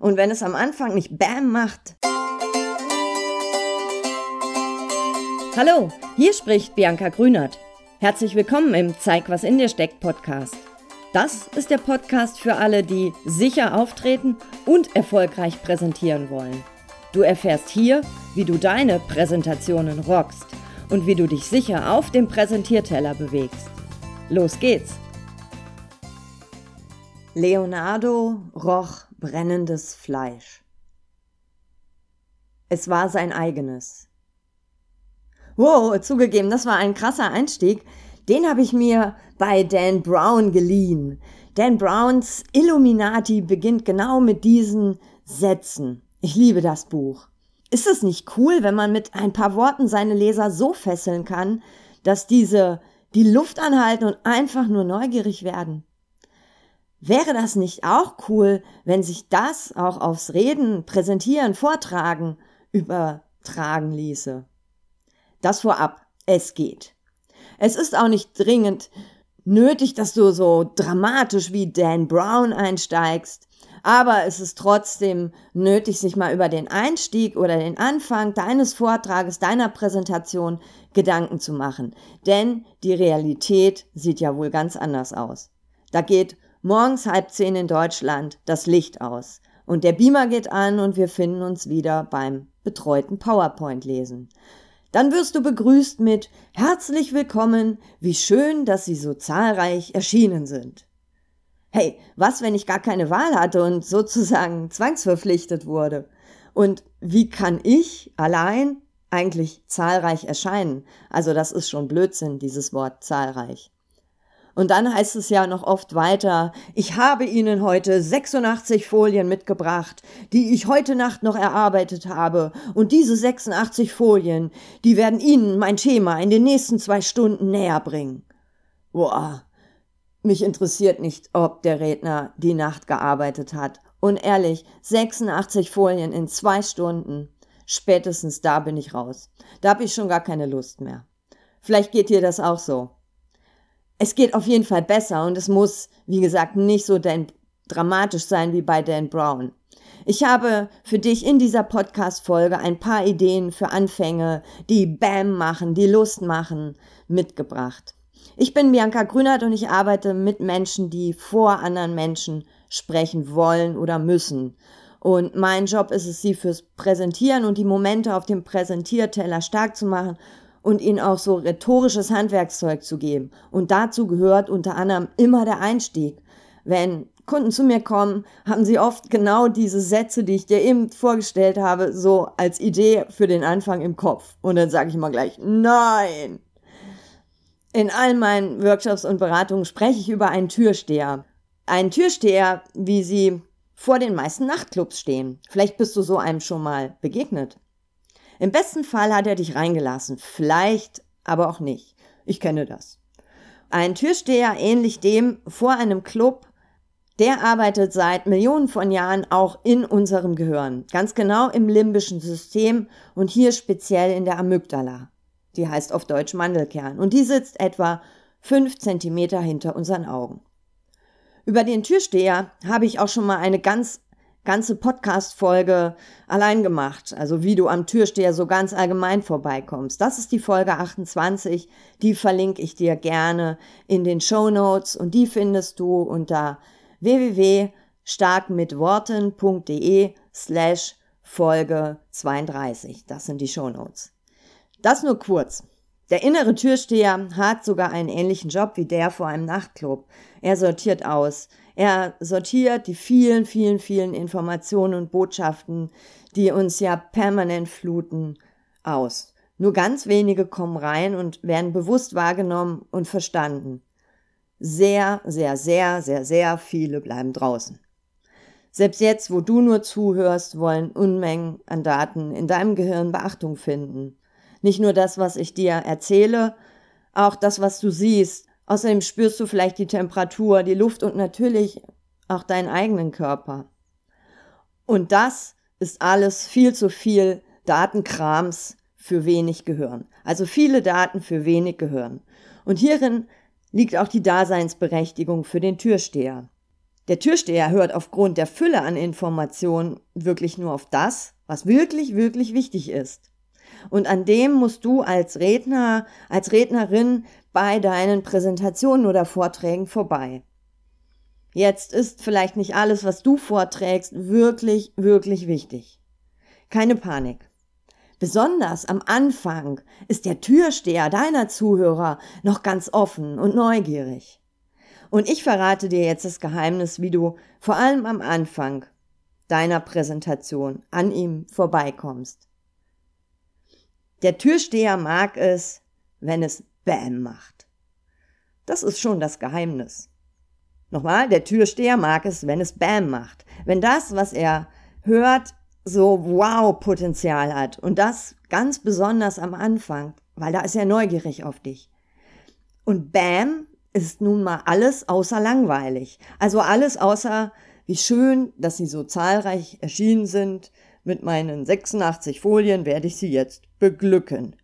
Und wenn es am Anfang nicht Bam macht. Hallo, hier spricht Bianca Grünert. Herzlich willkommen im Zeig, was in dir steckt Podcast. Das ist der Podcast für alle, die sicher auftreten und erfolgreich präsentieren wollen. Du erfährst hier, wie du deine Präsentationen rockst und wie du dich sicher auf dem Präsentierteller bewegst. Los geht's! Leonardo roch brennendes Fleisch. Es war sein eigenes. Wow, zugegeben, das war ein krasser Einstieg. Den habe ich mir bei Dan Brown geliehen. Dan Browns Illuminati beginnt genau mit diesen Sätzen. Ich liebe das Buch. Ist es nicht cool, wenn man mit ein paar Worten seine Leser so fesseln kann, dass diese die Luft anhalten und einfach nur neugierig werden? Wäre das nicht auch cool, wenn sich das auch aufs Reden, Präsentieren, Vortragen übertragen ließe? Das vorab, es geht. Es ist auch nicht dringend nötig, dass du so dramatisch wie Dan Brown einsteigst, aber es ist trotzdem nötig, sich mal über den Einstieg oder den Anfang deines Vortrages, deiner Präsentation Gedanken zu machen. Denn die Realität sieht ja wohl ganz anders aus. Da geht Morgens halb zehn in Deutschland das Licht aus und der Beamer geht an und wir finden uns wieder beim betreuten PowerPoint lesen. Dann wirst du begrüßt mit Herzlich willkommen, wie schön, dass Sie so zahlreich erschienen sind. Hey, was, wenn ich gar keine Wahl hatte und sozusagen zwangsverpflichtet wurde? Und wie kann ich allein eigentlich zahlreich erscheinen? Also das ist schon Blödsinn, dieses Wort zahlreich. Und dann heißt es ja noch oft weiter, ich habe Ihnen heute 86 Folien mitgebracht, die ich heute Nacht noch erarbeitet habe. Und diese 86 Folien, die werden Ihnen mein Thema in den nächsten zwei Stunden näher bringen. Boah, mich interessiert nicht, ob der Redner die Nacht gearbeitet hat. Und ehrlich, 86 Folien in zwei Stunden. Spätestens da bin ich raus. Da habe ich schon gar keine Lust mehr. Vielleicht geht dir das auch so es geht auf jeden Fall besser und es muss, wie gesagt, nicht so Dan dramatisch sein wie bei Dan Brown. Ich habe für dich in dieser Podcast-Folge ein paar Ideen für Anfänge, die Bam machen, die Lust machen, mitgebracht. Ich bin Bianca Grünert und ich arbeite mit Menschen, die vor anderen Menschen sprechen wollen oder müssen. Und mein Job ist es, sie fürs Präsentieren und die Momente auf dem Präsentierteller stark zu machen und ihnen auch so rhetorisches Handwerkszeug zu geben. Und dazu gehört unter anderem immer der Einstieg. Wenn Kunden zu mir kommen, haben sie oft genau diese Sätze, die ich dir eben vorgestellt habe, so als Idee für den Anfang im Kopf. Und dann sage ich immer gleich, nein. In all meinen Workshops und Beratungen spreche ich über einen Türsteher. Einen Türsteher, wie sie vor den meisten Nachtclubs stehen. Vielleicht bist du so einem schon mal begegnet. Im besten Fall hat er dich reingelassen, vielleicht aber auch nicht. Ich kenne das. Ein Türsteher ähnlich dem vor einem Club, der arbeitet seit Millionen von Jahren auch in unserem Gehirn, ganz genau im limbischen System und hier speziell in der Amygdala. Die heißt auf Deutsch Mandelkern und die sitzt etwa fünf Zentimeter hinter unseren Augen. Über den Türsteher habe ich auch schon mal eine ganz ganze Podcast-Folge allein gemacht. Also wie du am Türsteher so ganz allgemein vorbeikommst. Das ist die Folge 28. Die verlinke ich dir gerne in den Show Notes und die findest du unter www.starkmitworten.de slash Folge 32. Das sind die Show Notes. Das nur kurz. Der innere Türsteher hat sogar einen ähnlichen Job wie der vor einem Nachtclub. Er sortiert aus. Er sortiert die vielen, vielen, vielen Informationen und Botschaften, die uns ja permanent fluten, aus. Nur ganz wenige kommen rein und werden bewusst wahrgenommen und verstanden. Sehr, sehr, sehr, sehr, sehr viele bleiben draußen. Selbst jetzt, wo du nur zuhörst, wollen Unmengen an Daten in deinem Gehirn Beachtung finden. Nicht nur das, was ich dir erzähle, auch das, was du siehst. Außerdem spürst du vielleicht die Temperatur, die Luft und natürlich auch deinen eigenen Körper. Und das ist alles viel zu viel Datenkrams für wenig Gehirn. Also viele Daten für wenig Gehirn. Und hierin liegt auch die Daseinsberechtigung für den Türsteher. Der Türsteher hört aufgrund der Fülle an Informationen wirklich nur auf das, was wirklich, wirklich wichtig ist. Und an dem musst du als Redner, als Rednerin bei deinen Präsentationen oder Vorträgen vorbei. Jetzt ist vielleicht nicht alles, was du vorträgst, wirklich, wirklich wichtig. Keine Panik. Besonders am Anfang ist der Türsteher deiner Zuhörer noch ganz offen und neugierig. Und ich verrate dir jetzt das Geheimnis, wie du vor allem am Anfang deiner Präsentation an ihm vorbeikommst. Der Türsteher mag es, wenn es Bäm macht. Das ist schon das Geheimnis. Nochmal, der Türsteher mag es, wenn es Bam macht. Wenn das, was er hört, so Wow-Potenzial hat. Und das ganz besonders am Anfang, weil da ist er neugierig auf dich. Und Bam ist nun mal alles außer langweilig. Also alles außer, wie schön, dass sie so zahlreich erschienen sind. Mit meinen 86 Folien werde ich sie jetzt beglücken.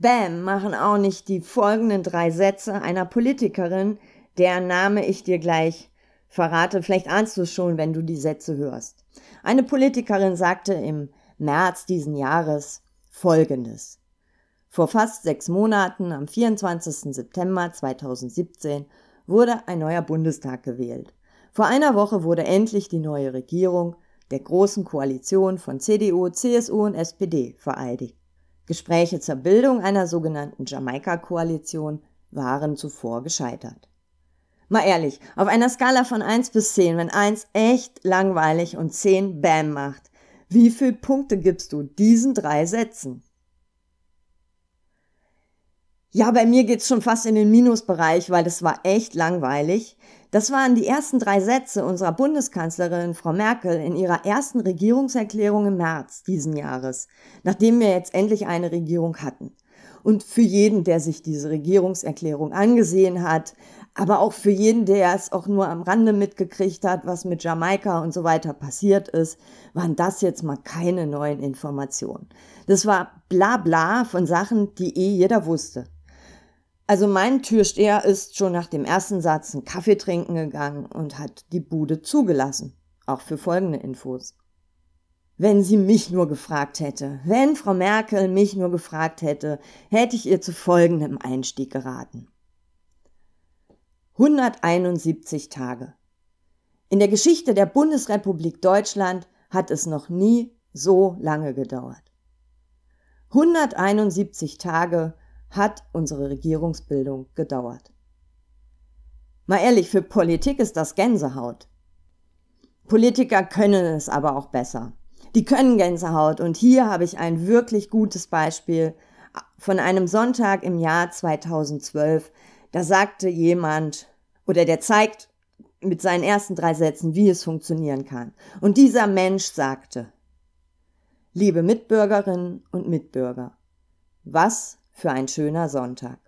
Bam machen auch nicht die folgenden drei Sätze einer Politikerin, deren Name ich dir gleich verrate. Vielleicht ahnst du es schon, wenn du die Sätze hörst. Eine Politikerin sagte im März diesen Jahres Folgendes. Vor fast sechs Monaten, am 24. September 2017, wurde ein neuer Bundestag gewählt. Vor einer Woche wurde endlich die neue Regierung der großen Koalition von CDU, CSU und SPD vereidigt. Gespräche zur Bildung einer sogenannten Jamaika-Koalition waren zuvor gescheitert. Mal ehrlich, auf einer Skala von 1 bis 10, wenn 1 echt langweilig und 10 Bam macht, wie viele Punkte gibst du diesen drei Sätzen? Ja, bei mir geht's schon fast in den Minusbereich, weil das war echt langweilig. Das waren die ersten drei Sätze unserer Bundeskanzlerin Frau Merkel in ihrer ersten Regierungserklärung im März diesen Jahres, nachdem wir jetzt endlich eine Regierung hatten. Und für jeden, der sich diese Regierungserklärung angesehen hat, aber auch für jeden, der es auch nur am Rande mitgekriegt hat, was mit Jamaika und so weiter passiert ist, waren das jetzt mal keine neuen Informationen. Das war bla bla von Sachen, die eh jeder wusste. Also mein Türsteher ist schon nach dem ersten Satz einen Kaffee trinken gegangen und hat die Bude zugelassen. Auch für folgende Infos. Wenn sie mich nur gefragt hätte, wenn Frau Merkel mich nur gefragt hätte, hätte ich ihr zu folgendem Einstieg geraten. 171 Tage. In der Geschichte der Bundesrepublik Deutschland hat es noch nie so lange gedauert. 171 Tage hat unsere Regierungsbildung gedauert. Mal ehrlich, für Politik ist das Gänsehaut. Politiker können es aber auch besser. Die können Gänsehaut und hier habe ich ein wirklich gutes Beispiel von einem Sonntag im Jahr 2012. Da sagte jemand, oder der zeigt mit seinen ersten drei Sätzen, wie es funktionieren kann. Und dieser Mensch sagte, liebe Mitbürgerinnen und Mitbürger, was für ein schöner Sonntag.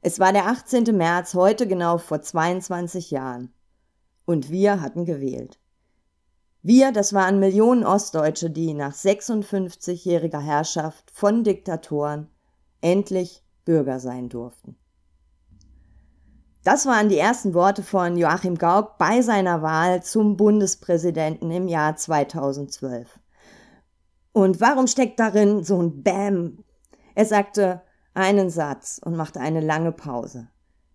Es war der 18. März, heute genau vor 22 Jahren. Und wir hatten gewählt. Wir, das waren Millionen Ostdeutsche, die nach 56-jähriger Herrschaft von Diktatoren endlich Bürger sein durften. Das waren die ersten Worte von Joachim Gauck bei seiner Wahl zum Bundespräsidenten im Jahr 2012. Und warum steckt darin so ein Bäm? Er sagte einen Satz und machte eine lange Pause.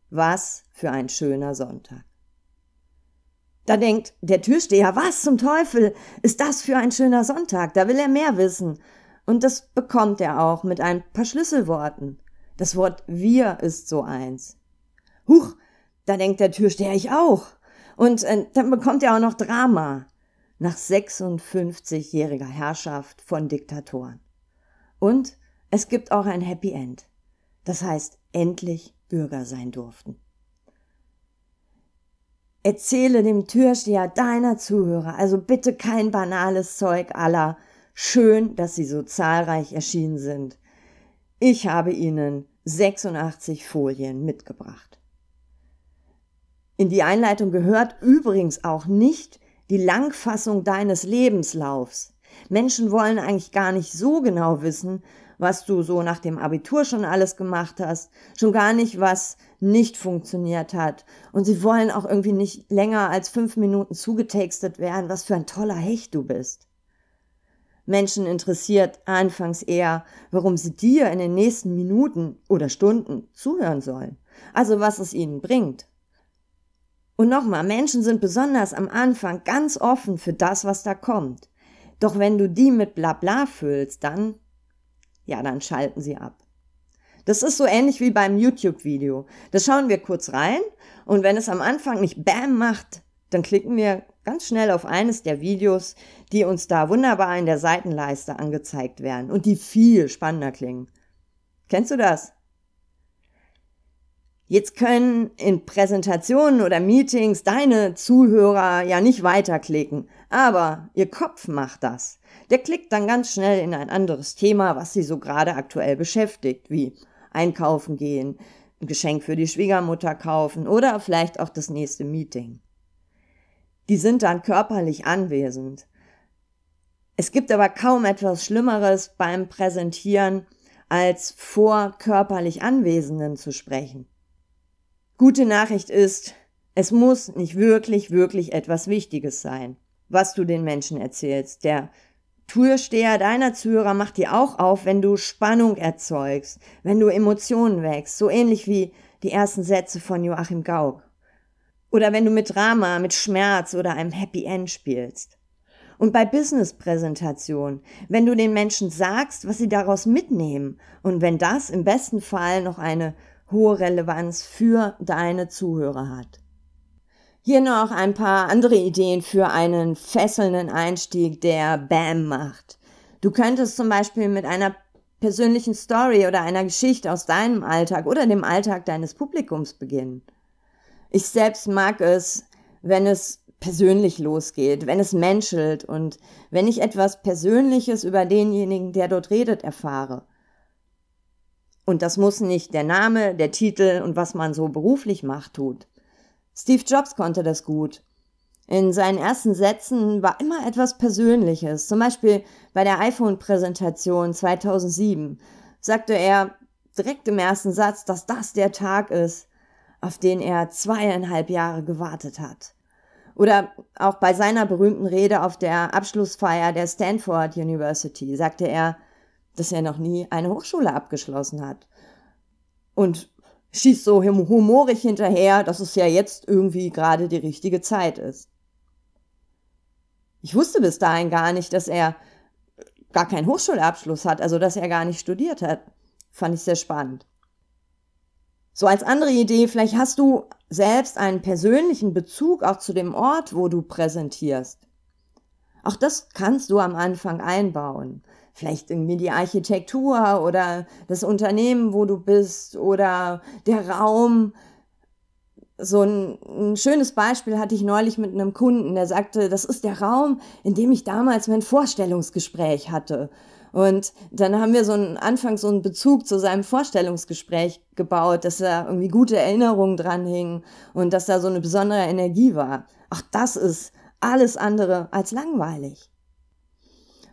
Was für ein schöner Sonntag. Da denkt der Türsteher, was zum Teufel ist das für ein schöner Sonntag? Da will er mehr wissen. Und das bekommt er auch mit ein paar Schlüsselworten. Das Wort wir ist so eins. Huch, da denkt der Türsteher, ich auch. Und äh, dann bekommt er auch noch Drama nach 56-jähriger Herrschaft von Diktatoren. Und es gibt auch ein Happy End. Das heißt, endlich Bürger sein durften. Erzähle dem Türsteher deiner Zuhörer, also bitte kein banales Zeug aller, schön, dass sie so zahlreich erschienen sind. Ich habe ihnen 86 Folien mitgebracht. In die Einleitung gehört übrigens auch nicht die Langfassung deines Lebenslaufs. Menschen wollen eigentlich gar nicht so genau wissen, was du so nach dem Abitur schon alles gemacht hast, schon gar nicht, was nicht funktioniert hat. Und sie wollen auch irgendwie nicht länger als fünf Minuten zugetextet werden, was für ein toller Hecht du bist. Menschen interessiert anfangs eher, warum sie dir in den nächsten Minuten oder Stunden zuhören sollen. Also was es ihnen bringt. Und nochmal, Menschen sind besonders am Anfang ganz offen für das, was da kommt. Doch wenn du die mit Blabla füllst, dann, ja, dann schalten sie ab. Das ist so ähnlich wie beim YouTube-Video. Da schauen wir kurz rein und wenn es am Anfang nicht Bam macht, dann klicken wir ganz schnell auf eines der Videos, die uns da wunderbar in der Seitenleiste angezeigt werden und die viel spannender klingen. Kennst du das? Jetzt können in Präsentationen oder Meetings deine Zuhörer ja nicht weiterklicken, aber ihr Kopf macht das. Der klickt dann ganz schnell in ein anderes Thema, was sie so gerade aktuell beschäftigt, wie einkaufen gehen, ein Geschenk für die Schwiegermutter kaufen oder vielleicht auch das nächste Meeting. Die sind dann körperlich anwesend. Es gibt aber kaum etwas Schlimmeres beim Präsentieren, als vor körperlich Anwesenden zu sprechen. Gute Nachricht ist, es muss nicht wirklich, wirklich etwas Wichtiges sein, was du den Menschen erzählst. Der Türsteher deiner Zuhörer macht dir auch auf, wenn du Spannung erzeugst, wenn du Emotionen wächst, so ähnlich wie die ersten Sätze von Joachim Gauck. Oder wenn du mit Drama, mit Schmerz oder einem Happy End spielst. Und bei Business-Präsentationen, wenn du den Menschen sagst, was sie daraus mitnehmen und wenn das im besten Fall noch eine hohe Relevanz für deine Zuhörer hat. Hier noch ein paar andere Ideen für einen fesselnden Einstieg, der Bam macht. Du könntest zum Beispiel mit einer persönlichen Story oder einer Geschichte aus deinem Alltag oder dem Alltag deines Publikums beginnen. Ich selbst mag es, wenn es persönlich losgeht, wenn es menschelt und wenn ich etwas Persönliches über denjenigen, der dort redet, erfahre. Und das muss nicht der Name, der Titel und was man so beruflich macht tut. Steve Jobs konnte das gut. In seinen ersten Sätzen war immer etwas Persönliches. Zum Beispiel bei der iPhone-Präsentation 2007 sagte er direkt im ersten Satz, dass das der Tag ist, auf den er zweieinhalb Jahre gewartet hat. Oder auch bei seiner berühmten Rede auf der Abschlussfeier der Stanford University sagte er, dass er noch nie eine Hochschule abgeschlossen hat. Und schießt so humorig hinterher, dass es ja jetzt irgendwie gerade die richtige Zeit ist. Ich wusste bis dahin gar nicht, dass er gar keinen Hochschulabschluss hat, also dass er gar nicht studiert hat. Fand ich sehr spannend. So als andere Idee, vielleicht hast du selbst einen persönlichen Bezug auch zu dem Ort, wo du präsentierst. Auch das kannst du am Anfang einbauen. Vielleicht irgendwie die Architektur oder das Unternehmen, wo du bist oder der Raum. So ein, ein schönes Beispiel hatte ich neulich mit einem Kunden, der sagte, das ist der Raum, in dem ich damals mein Vorstellungsgespräch hatte. Und dann haben wir so einen Anfang so einen Bezug zu seinem Vorstellungsgespräch gebaut, dass da irgendwie gute Erinnerungen dran hingen und dass da so eine besondere Energie war. Auch das ist alles andere als langweilig.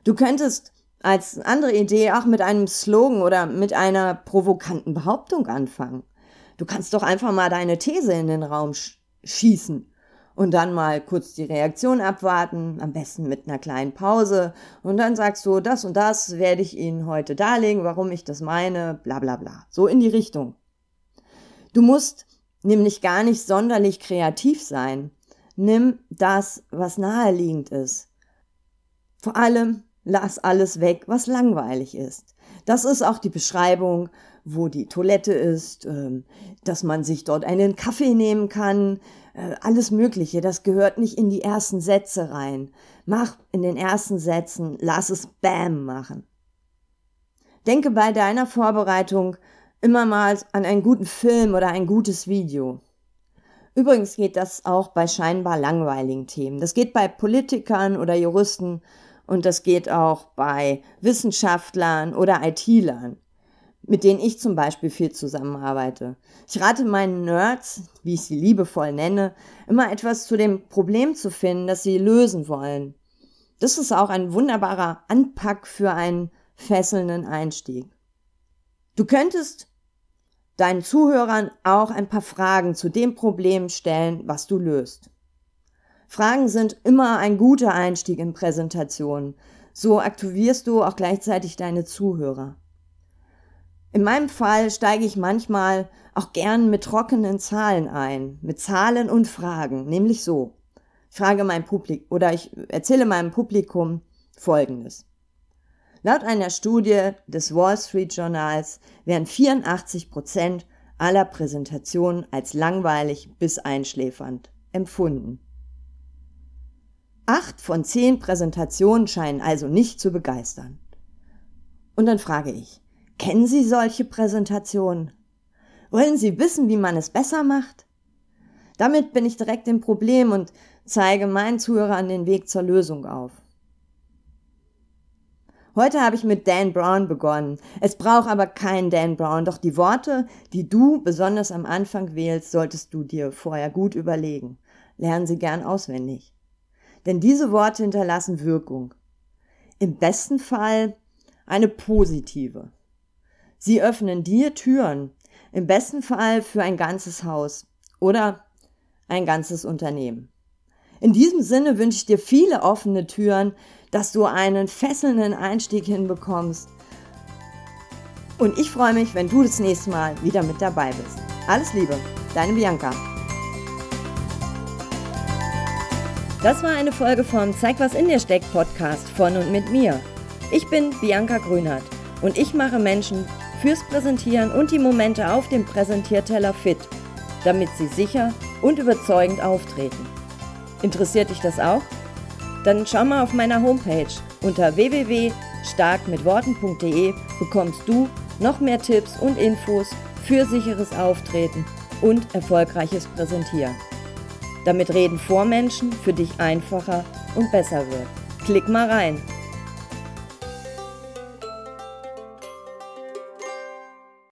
Du könntest als andere Idee auch mit einem Slogan oder mit einer provokanten Behauptung anfangen. Du kannst doch einfach mal deine These in den Raum schießen und dann mal kurz die Reaktion abwarten, am besten mit einer kleinen Pause und dann sagst du, das und das werde ich Ihnen heute darlegen, warum ich das meine, bla bla bla. So in die Richtung. Du musst nämlich gar nicht sonderlich kreativ sein. Nimm das, was naheliegend ist. Vor allem lass alles weg, was langweilig ist. Das ist auch die Beschreibung wo die Toilette ist, ähm, dass man sich dort einen Kaffee nehmen kann, äh, alles Mögliche. Das gehört nicht in die ersten Sätze rein. Mach in den ersten Sätzen, lass es Bam machen. Denke bei deiner Vorbereitung immer mal an einen guten Film oder ein gutes Video. Übrigens geht das auch bei scheinbar langweiligen Themen. Das geht bei Politikern oder Juristen und das geht auch bei Wissenschaftlern oder IT-Lern mit denen ich zum Beispiel viel zusammenarbeite. Ich rate meinen Nerds, wie ich sie liebevoll nenne, immer etwas zu dem Problem zu finden, das sie lösen wollen. Das ist auch ein wunderbarer Anpack für einen fesselnden Einstieg. Du könntest deinen Zuhörern auch ein paar Fragen zu dem Problem stellen, was du löst. Fragen sind immer ein guter Einstieg in Präsentationen. So aktivierst du auch gleichzeitig deine Zuhörer. In meinem Fall steige ich manchmal auch gern mit trockenen Zahlen ein, mit Zahlen und Fragen, nämlich so. Ich frage mein Publikum oder ich erzähle meinem Publikum Folgendes. Laut einer Studie des Wall Street Journals werden 84 Prozent aller Präsentationen als langweilig bis einschläfernd empfunden. Acht von zehn Präsentationen scheinen also nicht zu begeistern. Und dann frage ich, kennen Sie solche Präsentationen? Wollen Sie wissen, wie man es besser macht? Damit bin ich direkt im Problem und zeige meinen Zuhörern den Weg zur Lösung auf. Heute habe ich mit Dan Brown begonnen. Es braucht aber keinen Dan Brown, doch die Worte, die du besonders am Anfang wählst, solltest du dir vorher gut überlegen. Lernen sie gern auswendig. Denn diese Worte hinterlassen Wirkung. Im besten Fall eine positive. Sie öffnen dir Türen, im besten Fall für ein ganzes Haus oder ein ganzes Unternehmen. In diesem Sinne wünsche ich dir viele offene Türen, dass du einen fesselnden Einstieg hinbekommst. Und ich freue mich, wenn du das nächste Mal wieder mit dabei bist. Alles Liebe, deine Bianca. Das war eine Folge vom Zeig was in dir steckt Podcast von und mit mir. Ich bin Bianca Grünert und ich mache Menschen fürs Präsentieren und die Momente auf dem Präsentierteller fit, damit sie sicher und überzeugend auftreten. Interessiert dich das auch? Dann schau mal auf meiner Homepage unter www.starkmitworten.de bekommst du noch mehr Tipps und Infos für sicheres Auftreten und erfolgreiches Präsentieren. Damit Reden vor Menschen für dich einfacher und besser wird. Klick mal rein